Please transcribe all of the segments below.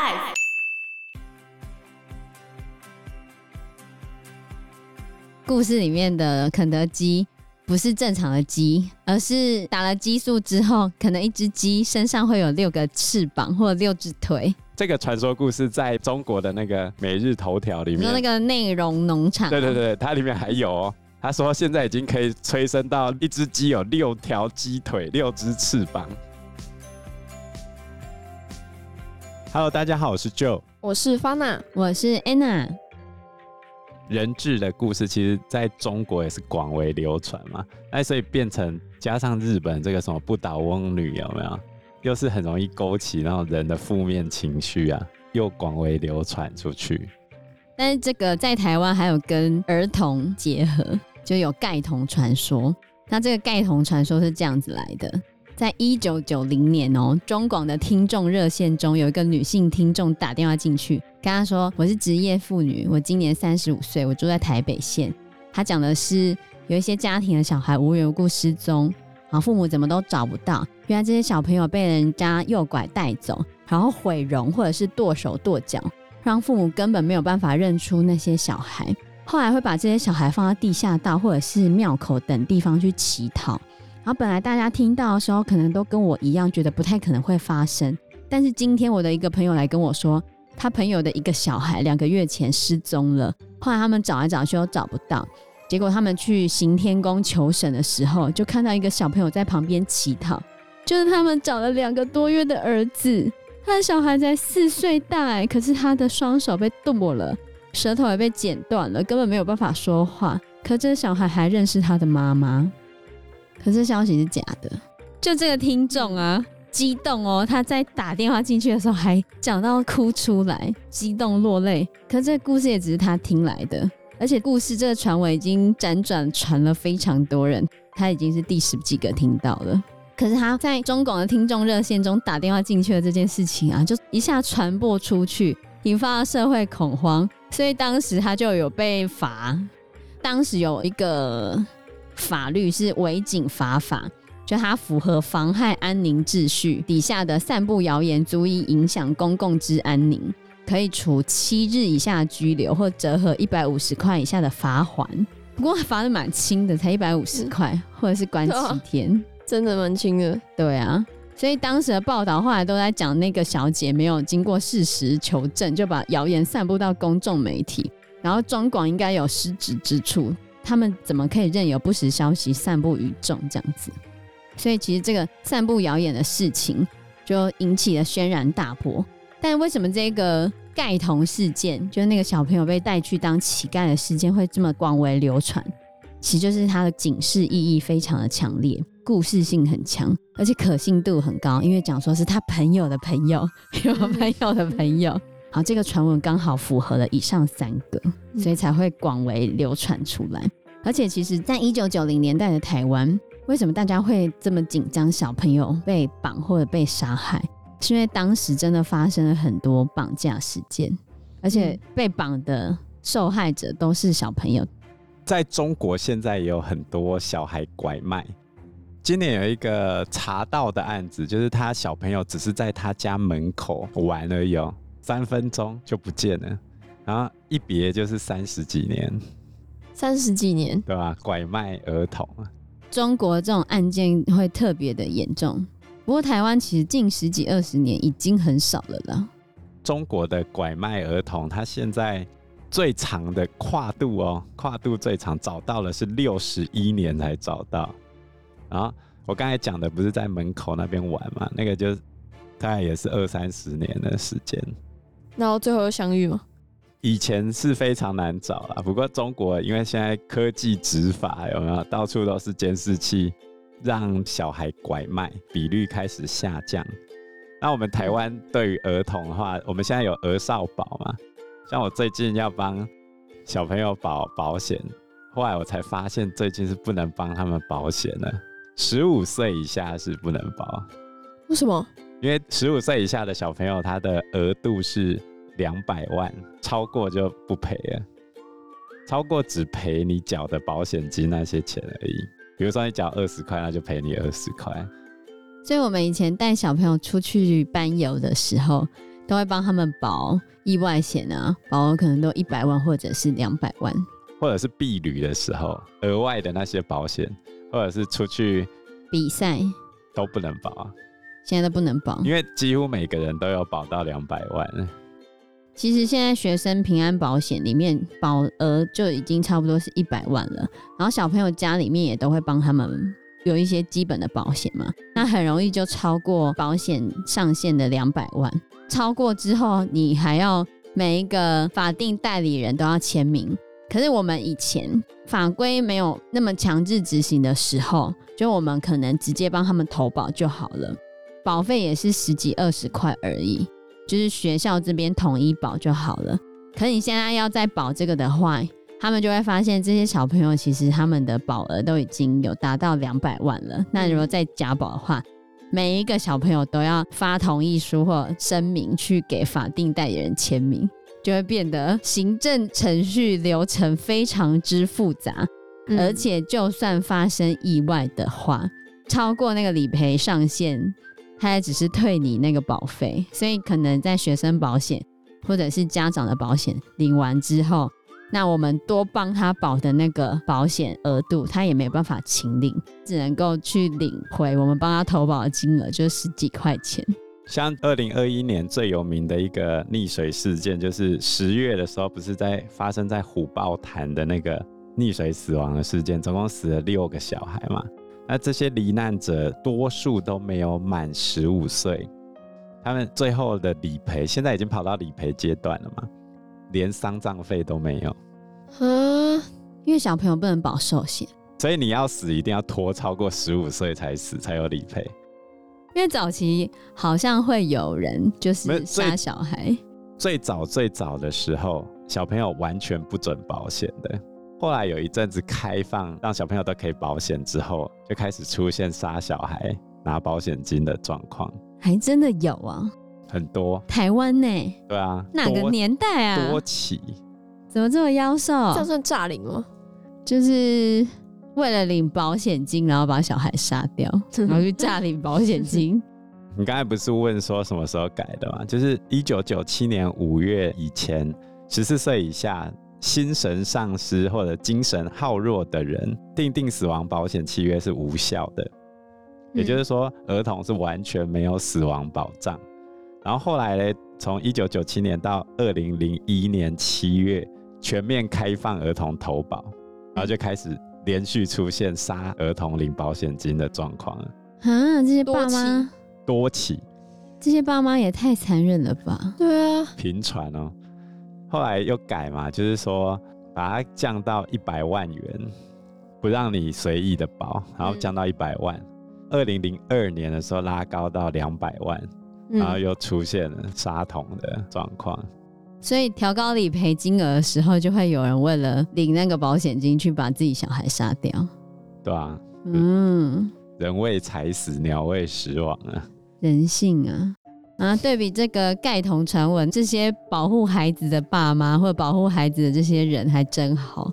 Life。故事里面的肯德基不是正常的鸡，而是打了激素之后，可能一只鸡身上会有六个翅膀或六只腿。这个传说故事在中国的那个每日头条里面，说那个内容农场，对对对，它里面还有哦。他说现在已经可以催生到一只鸡有六条鸡腿、六只翅膀。Hello，大家好，我是 Joe，我是 Fana，我是 Anna。人质的故事，其实在中国也是广为流传嘛。哎所以变成加上日本这个什么不倒翁女有没有？又是很容易勾起那种人的负面情绪啊，又广为流传出去。但是这个在台湾还有跟儿童结合，就有盖童传说。那这个盖童传说是这样子来的。在一九九零年哦，中广的听众热线中有一个女性听众打电话进去，跟她说：“我是职业妇女，我今年三十五岁，我住在台北县。”她讲的是有一些家庭的小孩无缘无故失踪，然后父母怎么都找不到。原来这些小朋友被人家诱拐带走，然后毁容或者是剁手剁脚，让父母根本没有办法认出那些小孩。后来会把这些小孩放到地下道或者是庙口等地方去乞讨。然后本来大家听到的时候，可能都跟我一样，觉得不太可能会发生。但是今天我的一个朋友来跟我说，他朋友的一个小孩两个月前失踪了，后来他们找来找去都找不到。结果他们去行天宫求神的时候，就看到一个小朋友在旁边乞讨，就是他们找了两个多月的儿子。他的小孩才四岁大，可是他的双手被剁了，舌头也被剪断了，根本没有办法说话。可这小孩还认识他的妈妈。可是消息是假的，就这个听众啊，激动哦，他在打电话进去的时候还讲到哭出来，激动落泪。可是这个故事也只是他听来的，而且故事这个传闻已经辗转传了非常多人，他已经是第十几个听到了。可是他在中广的听众热线中打电话进去的这件事情啊，就一下传播出去，引发了社会恐慌，所以当时他就有被罚。当时有一个。法律是违警罚法，就它符合妨害安宁秩序底下的散布谣言，足以影响公共之安宁，可以处七日以下拘留，或折合一百五十块以下的罚锾。不过罚的蛮轻的，才一百五十块，或者是关七天，哦、真的蛮轻的。对啊，所以当时的报道后来都在讲那个小姐没有经过事实求证，就把谣言散布到公众媒体，然后中广应该有失职之处。他们怎么可以任由不实消息散布于众这样子？所以其实这个散布谣言的事情就引起了轩然大波。但为什么这个盖童事件，就是那个小朋友被带去当乞丐的事件，会这么广为流传？其实就是它的警示意义非常的强烈，故事性很强，而且可信度很高，因为讲说是他朋友的朋友，有朋友的朋友。好，这个传闻刚好符合了以上三个，所以才会广为流传出来。而且，其实，在一九九零年代的台湾，为什么大家会这么紧张小朋友被绑或者被杀害？是因为当时真的发生了很多绑架事件，而且被绑的受害者都是小朋友。在中国，现在也有很多小孩拐卖。今年有一个查到的案子，就是他小朋友只是在他家门口玩而已哦。三分钟就不见了，然后一别就是三十几年，三十几年，对吧？拐卖儿童，中国这种案件会特别的严重。不过台湾其实近十几二十年已经很少了啦。中国的拐卖儿童，他现在最长的跨度哦，跨度最长找到了是六十一年才找到。然后我刚才讲的不是在门口那边玩嘛？那个就大概也是二三十年的时间。然后最后又相遇吗？以前是非常难找啦，不过中国因为现在科技执法有没有，到处都是监视器，让小孩拐卖比率开始下降。那我们台湾对于儿童的话，我们现在有儿少保嘛？像我最近要帮小朋友保保险，后来我才发现最近是不能帮他们保险了，十五岁以下是不能保。为什么？因为十五岁以下的小朋友，他的额度是两百万，超过就不赔了。超过只赔你缴的保险金那些钱而已。比如说你缴二十块，那就赔你二十块。所以我们以前带小朋友出去班游的时候，都会帮他们保意外险啊，保额可能都一百万或者是两百万，或者是避旅的时候额外的那些保险，或者是出去比赛都不能保啊。现在都不能保，因为几乎每个人都有保到两百万。其实现在学生平安保险里面保额就已经差不多是一百万了，然后小朋友家里面也都会帮他们有一些基本的保险嘛，那很容易就超过保险上限的两百万，超过之后你还要每一个法定代理人都要签名。可是我们以前法规没有那么强制执行的时候，就我们可能直接帮他们投保就好了。保费也是十几二十块而已，就是学校这边统一保就好了。可你现在要再保这个的话，他们就会发现这些小朋友其实他们的保额都已经有达到两百万了。那如果再加保的话，每一个小朋友都要发同意书或声明去给法定代理人签名，就会变得行政程序流程非常之复杂。而且就算发生意外的话，超过那个理赔上限。他也只是退你那个保费，所以可能在学生保险或者是家长的保险领完之后，那我们多帮他保的那个保险额度，他也没有办法清领，只能够去领回我们帮他投保的金额，就十几块钱。像二零二一年最有名的一个溺水事件，就是十月的时候，不是在发生在虎豹潭的那个溺水死亡的事件，总共死了六个小孩嘛。那这些罹难者多数都没有满十五岁，他们最后的理赔现在已经跑到理赔阶段了嘛？连丧葬费都没有啊！因为小朋友不能保寿险，所以你要死一定要拖超过十五岁才死才有理赔。因为早期好像会有人就是杀小孩，最早最早的时候，小朋友完全不准保险的。后来有一阵子开放，让小朋友都可以保险之后，就开始出现杀小孩拿保险金的状况，还真的有啊，很多。台湾呢？对啊，哪个年代啊？多起，怎么这么妖兽？这算诈领吗？就是为了领保险金，然后把小孩杀掉，然后去诈领保险金。你刚才不是问说什么时候改的吗？就是一九九七年五月以前，十四岁以下。心神丧失或者精神耗弱的人，订定死亡保险契约是无效的。也就是说，儿童是完全没有死亡保障。然后后来呢，从一九九七年到二零零一年七月，全面开放儿童投保，然后就开始连续出现杀儿童领保险金的状况了。啊，这些爸妈多起，这些爸妈也太残忍了吧？对啊，频传哦。后来又改嘛，就是说把它降到一百万元，不让你随意的保，然后降到一百万。二零零二年的时候拉高到两百万，然后又出现了杀童的状况。所以调高理赔金额的时候，就会有人为了领那个保险金去把自己小孩杀掉。对啊，嗯，人为财死，鸟为食亡啊，人性啊。啊，对比这个盖童传闻，这些保护孩子的爸妈或者保护孩子的这些人还真好。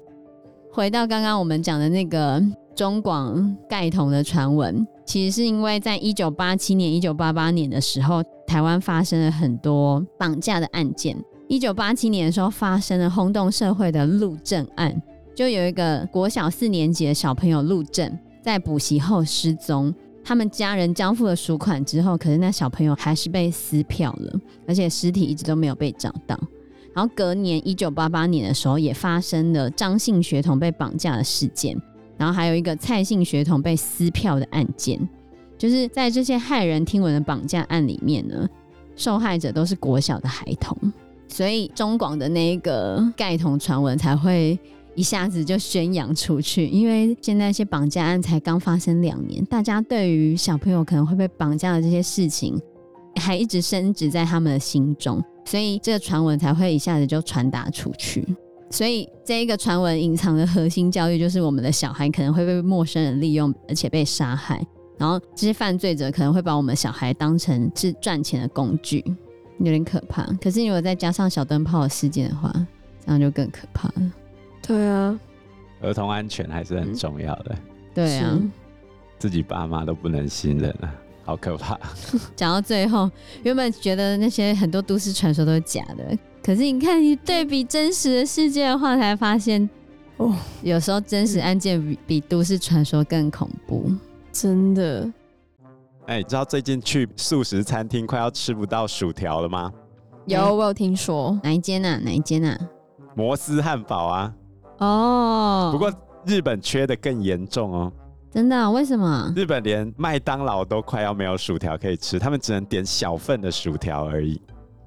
回到刚刚我们讲的那个中广盖童的传闻，其实是因为在一九八七年、一九八八年的时候，台湾发生了很多绑架的案件。一九八七年的时候，发生了轰动社会的陆正案，就有一个国小四年级的小朋友陆正，在补习后失踪。他们家人交付了赎款之后，可是那小朋友还是被撕票了，而且尸体一直都没有被找到。然后隔年一九八八年的时候，也发生了张姓学童被绑架的事件，然后还有一个蔡姓学童被撕票的案件。就是在这些骇人听闻的绑架案里面呢，受害者都是国小的孩童，所以中广的那个盖童传闻才会。一下子就宣扬出去，因为现在一些绑架案才刚发生两年，大家对于小朋友可能会被绑架的这些事情，还一直深植在他们的心中，所以这个传闻才会一下子就传达出去。所以这一个传闻隐藏的核心教育就是，我们的小孩可能会被陌生人利用，而且被杀害。然后这些犯罪者可能会把我们的小孩当成是赚钱的工具，有点可怕。可是如果再加上小灯泡的事件的话，这样就更可怕了。对啊，儿童安全还是很重要的。对啊，自己爸妈都不能信任啊。好可怕。讲到最后，原本觉得那些很多都市传说都是假的，可是你看，你对比真实的世界的话，才发现哦，有时候真实案件比比都市传说更恐怖，真的。哎、欸，你知道最近去素食餐厅快要吃不到薯条了吗？有，我有听说。哪一间啊？哪一间啊？摩斯汉堡啊。哦。不过日本缺的更严重哦。真的、啊？为什么？日本连麦当劳都快要没有薯条可以吃，他们只能点小份的薯条而已。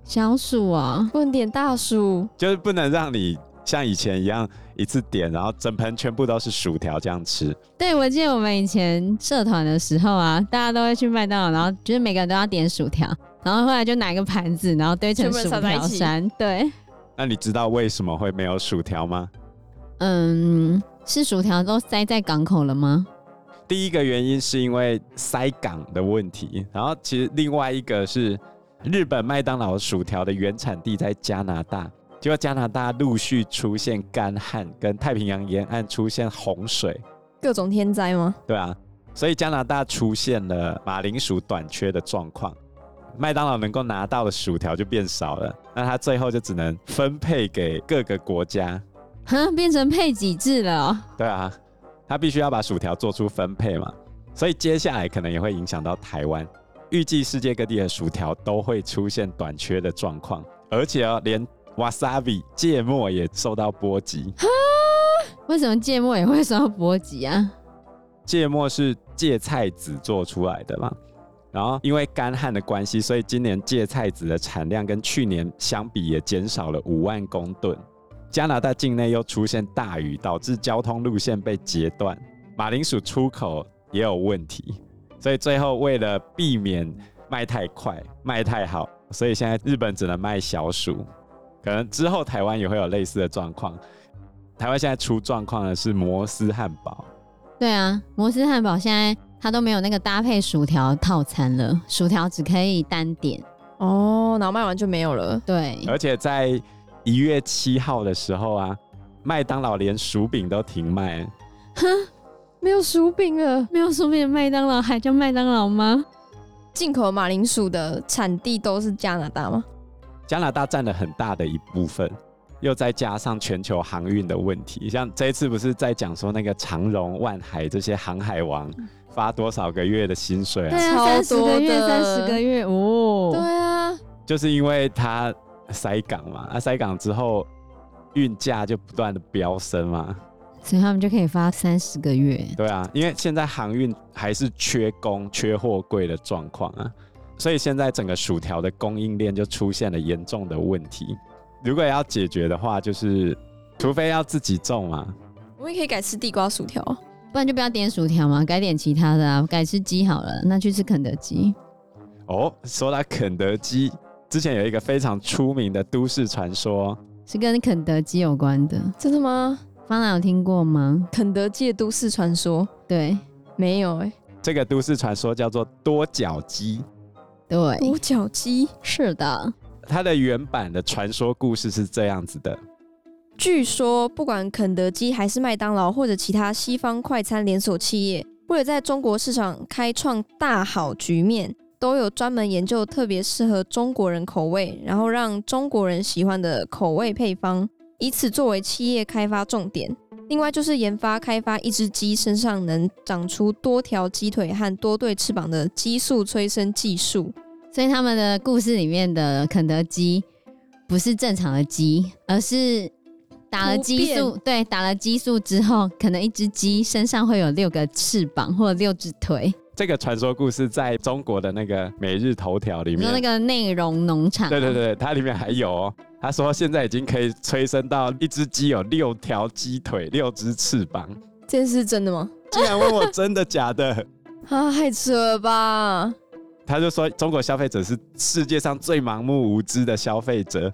小薯啊，不能点大薯，就是不能让你像以前一样一次点，然后整盆全部都是薯条这样吃。对，我记得我们以前社团的时候啊，大家都会去麦当劳，然后就是每个人都要点薯条，然后后来就拿一个盘子，然后堆成薯条山。对。那你知道为什么会没有薯条吗？嗯，是薯条都塞在港口了吗？第一个原因是因为塞港的问题，然后其实另外一个是日本麦当劳薯条的原产地在加拿大，结果加拿大陆续出现干旱，跟太平洋沿岸出现洪水，各种天灾吗？对啊，所以加拿大出现了马铃薯短缺的状况，麦当劳能够拿到的薯条就变少了，那它最后就只能分配给各个国家，哈，变成配给制了哦。对啊。他必须要把薯条做出分配嘛，所以接下来可能也会影响到台湾。预计世界各地的薯条都会出现短缺的状况，而且哦，连 wasabi 芥末也受到波及。哈？为什么芥末也会受到波及啊？芥末是芥菜籽做出来的嘛，然后因为干旱的关系，所以今年芥菜籽的产量跟去年相比也减少了五万公吨。加拿大境内又出现大雨，导致交通路线被截断，马铃薯出口也有问题，所以最后为了避免卖太快、卖太好，所以现在日本只能卖小薯。可能之后台湾也会有类似的状况。台湾现在出状况的是摩斯汉堡。对啊，摩斯汉堡现在它都没有那个搭配薯条套餐了，薯条只可以单点。哦，然后卖完就没有了。对，而且在一月七号的时候啊，麦当劳连薯饼都停卖。哼，没有薯饼了，没有薯饼的麦当劳还叫麦当劳吗？进口马铃薯的产地都是加拿大吗？加拿大占了很大的一部分，又再加上全球航运的问题，像这一次不是在讲说那个长荣、万海这些航海王发多少个月的薪水啊？对啊，三十个月，三十个月哦。对啊，就是因为他。塞港嘛，啊，塞港之后运价就不断的飙升嘛，所以他们就可以发三十个月。对啊，因为现在航运还是缺工、缺货柜的状况啊，所以现在整个薯条的供应链就出现了严重的问题。如果要解决的话，就是除非要自己种嘛。我们也可以改吃地瓜薯条，不然就不要点薯条嘛，改点其他的啊，改吃鸡好了，那去吃肯德基。哦，说到肯德基。之前有一个非常出名的都市传说，是跟肯德基有关的。真的吗？方兰有听过吗？肯德基的都市传说？对，没有哎、欸。这个都市传说叫做多角鸡。对，多角鸡是的。它的原版的传说故事是这样子的：据说，不管肯德基还是麦当劳或者其他西方快餐连锁企业，为了在中国市场开创大好局面。都有专门研究特别适合中国人口味，然后让中国人喜欢的口味配方，以此作为企业开发重点。另外就是研发开发一只鸡身上能长出多条鸡腿和多对翅膀的激素催生技术。所以他们的故事里面的肯德基不是正常的鸡，而是打了激素。对，打了激素之后，可能一只鸡身上会有六个翅膀或六只腿。这个传说故事在中国的那个每日头条里面，说那个内容农场，对对对，它里面还有哦。他说现在已经可以催生到一只鸡有六条鸡腿、六只翅膀。这件事是真的吗？竟然问我真的假的？啊，太扯了吧！他就说中国消费者是世界上最盲目无知的消费者。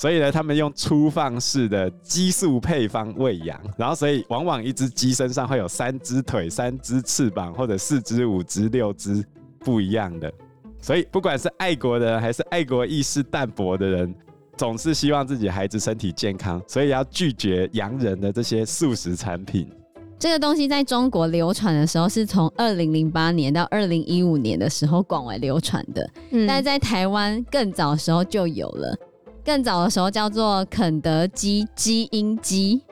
所以呢，他们用粗放式的激素配方喂养，然后所以往往一只鸡身上会有三只腿、三只翅膀，或者四只、五只、六只不一样的。所以不管是爱国的人还是爱国意识淡薄的人，总是希望自己孩子身体健康，所以要拒绝洋人的这些素食产品。这个东西在中国流传的时候，是从二零零八年到二零一五年的时候广为流传的。嗯，但在台湾更早的时候就有了，更早的时候叫做肯德基基因鸡，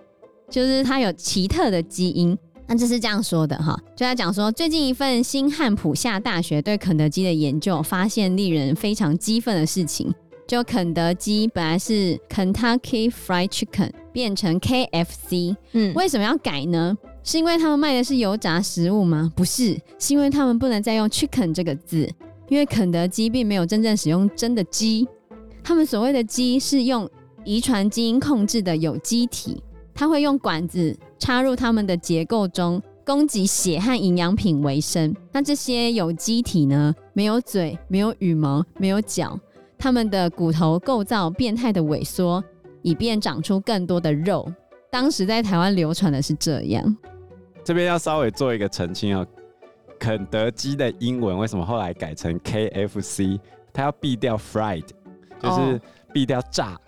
就是它有奇特的基因。那这是这样说的哈，就在讲说，最近一份新汉普夏大学对肯德基的研究发现，令人非常激愤的事情。就肯德基本来是 Kentucky Fried Chicken，变成 KFC。嗯，为什么要改呢？是因为他们卖的是油炸食物吗？不是，是因为他们不能再用 chicken 这个字，因为肯德基并没有真正使用真的鸡。他们所谓的鸡是用遗传基因控制的有机体，它会用管子插入它们的结构中，供给血和营养品为生。那这些有机体呢？没有嘴，没有羽毛，没有脚。它们的骨头构造变态的萎缩，以便长出更多的肉。当时在台湾流传的是这样。这边要稍微做一个澄清哦，肯德基的英文为什么后来改成 KFC？它要避掉 fried，就是避掉炸，哦、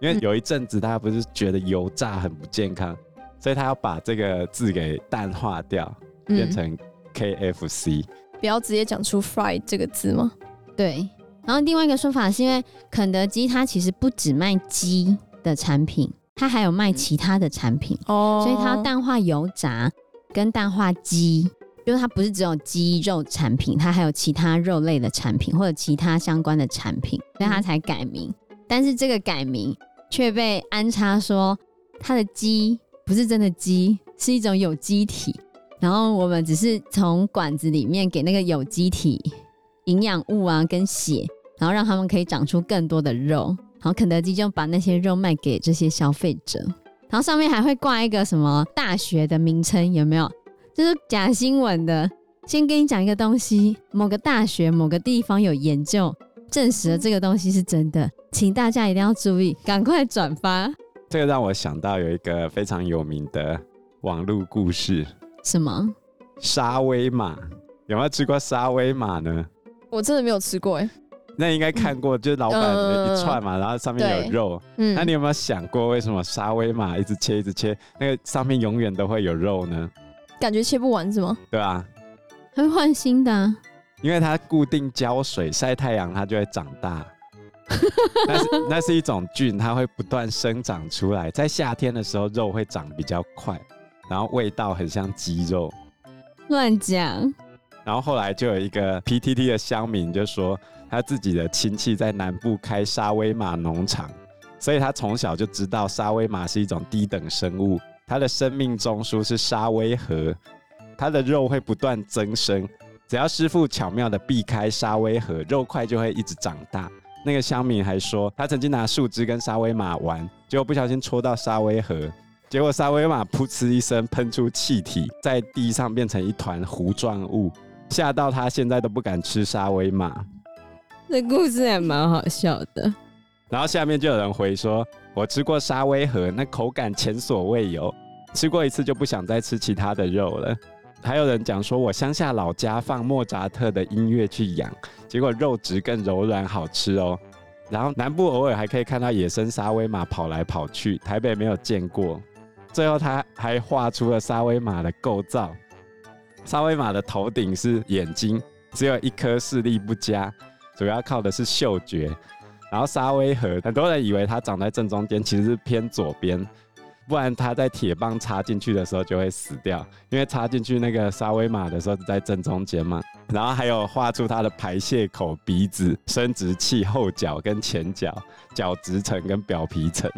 因为有一阵子大家不是觉得油炸很不健康，所以他要把这个字给淡化掉，变成 KFC。嗯、不要直接讲出 fried 这个字吗？对。然后另外一个说法是因为肯德基它其实不只卖鸡的产品，它还有卖其他的产品哦，所以它要淡化油炸跟淡化鸡，就是它不是只有鸡肉产品，它还有其他肉类的产品或者其他相关的产品，所以它才改名。但是这个改名却被安插说它的鸡不是真的鸡，是一种有机体，然后我们只是从管子里面给那个有机体营养物啊跟血。然后让他们可以长出更多的肉，然后肯德基就把那些肉卖给这些消费者，然后上面还会挂一个什么大学的名称，有没有？就是假新闻的。先跟你讲一个东西，某个大学某个地方有研究证实了这个东西是真的，请大家一定要注意，赶快转发。这个让我想到有一个非常有名的网络故事，什么？沙威玛，有没有吃过沙威玛呢？我真的没有吃过哎。那应该看过，就是老板的一串嘛，嗯、然后上面有肉。嗯，那你有没有想过，为什么沙威玛一直切一直切，那个上面永远都会有肉呢？感觉切不完是吗？对啊，会换新的、啊。因为它固定浇水、晒太阳，它就会长大。那是那是一种菌，它会不断生长出来。在夏天的时候，肉会长比较快，然后味道很像鸡肉。乱讲。然后后来就有一个 PTT 的乡民就说。他自己的亲戚在南部开沙威玛农场，所以他从小就知道沙威玛是一种低等生物。它的生命中枢是沙威河，它的肉会不断增生。只要师傅巧妙的避开沙威河，肉块就会一直长大。那个乡民还说，他曾经拿树枝跟沙威玛玩，结果不小心戳到沙威河，结果沙威玛噗嗤一声喷出气体，在地上变成一团糊状物，吓到他现在都不敢吃沙威玛。这故事还蛮好笑的，然后下面就有人回说：“我吃过沙威河，那口感前所未有，吃过一次就不想再吃其他的肉了。”还有人讲说：“我乡下老家放莫扎特的音乐去养，结果肉质更柔软好吃哦。”然后南部偶尔还可以看到野生沙威玛跑来跑去，台北没有见过。最后他还画出了沙威玛的构造：沙威玛的头顶是眼睛，只有一颗视力不佳。主要靠的是嗅觉，然后沙威河，很多人以为它长在正中间，其实是偏左边，不然它在铁棒插进去的时候就会死掉，因为插进去那个沙威玛的时候是在正中间嘛。然后还有画出它的排泄口、鼻子、生殖器、后脚跟前脚、角质层跟表皮层。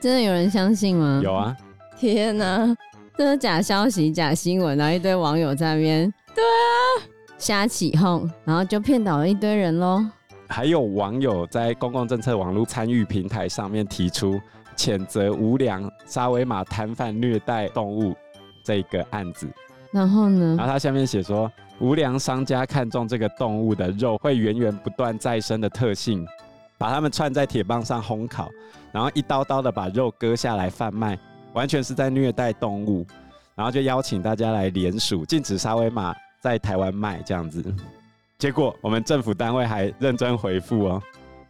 真的有人相信吗？有啊！天哪，这是假消息、假新闻，然后一堆网友在那边。对啊。瞎起哄，然后就骗倒了一堆人喽。还有网友在公共政策网络参与平台上面提出谴责无良沙威玛摊贩虐待动物这个案子。然后呢？然后他下面写说，无良商家看中这个动物的肉会源源不断再生的特性，把它们串在铁棒上烘烤，然后一刀刀的把肉割下来贩卖，完全是在虐待动物。然后就邀请大家来联署禁止沙威玛。在台湾卖这样子，结果我们政府单位还认真回复哦。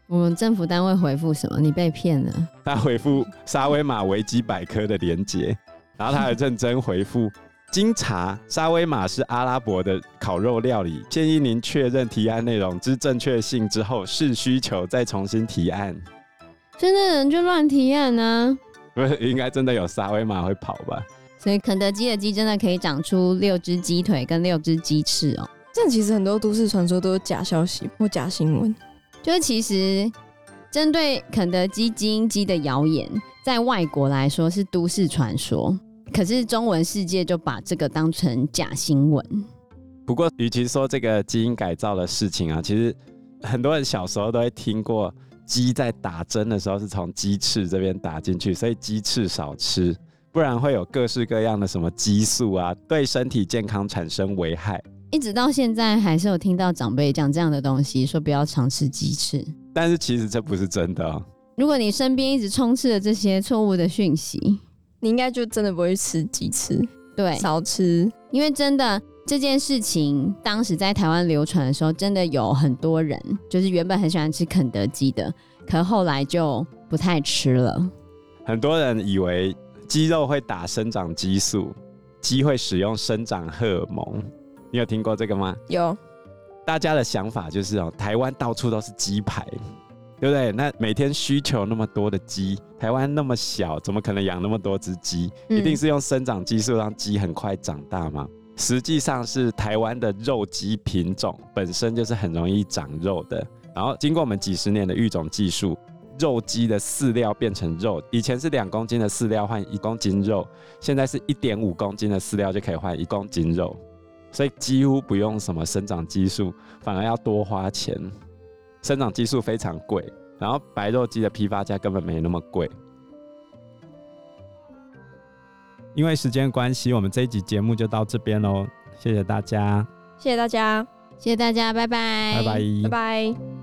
我们政府单位回复什么？你被骗了。他回复沙威玛维基百科的连结，然然后他还认真回复：经查，沙威玛是阿拉伯的烤肉料理，建议您确认提案内容之正确性之后，视需求再重新提案。真的人就乱提案呢、啊？不是，应该真的有沙威玛会跑吧？所以肯德基的鸡真的可以长出六只鸡腿跟六只鸡翅哦。这其实很多都市传说都是假消息或假新闻，就是其实针对肯德基基因鸡的谣言，在外国来说是都市传说，可是中文世界就把这个当成假新闻。不过，与其说这个基因改造的事情啊，其实很多人小时候都会听过，鸡在打针的时候是从鸡翅这边打进去，所以鸡翅少吃，不然会有各式各样的什么激素啊，对身体健康产生危害。一直到现在还是有听到长辈讲这样的东西，说不要常吃鸡翅。但是其实这不是真的哦。如果你身边一直充斥着这些错误的讯息，你应该就真的不会吃鸡翅。对，少吃。因为真的这件事情，当时在台湾流传的时候，真的有很多人就是原本很喜欢吃肯德基的，可后来就不太吃了。很多人以为鸡肉会打生长激素，鸡会使用生长荷尔蒙。你有听过这个吗？有，大家的想法就是哦，台湾到处都是鸡排，对不对？那每天需求那么多的鸡，台湾那么小，怎么可能养那么多只鸡？一定是用生长激素让鸡很快长大吗？实际上是台湾的肉鸡品种本身就是很容易长肉的，然后经过我们几十年的育种技术，肉鸡的饲料变成肉，以前是两公斤的饲料换一公斤肉，现在是一点五公斤的饲料就可以换一公斤肉。所以几乎不用什么生长激素，反而要多花钱。生长激素非常贵，然后白肉鸡的批发价根本没那么贵。因为时间关系，我们这一集节目就到这边喽。谢谢大家，谢谢大家，谢谢大家，拜拜，拜拜，拜拜。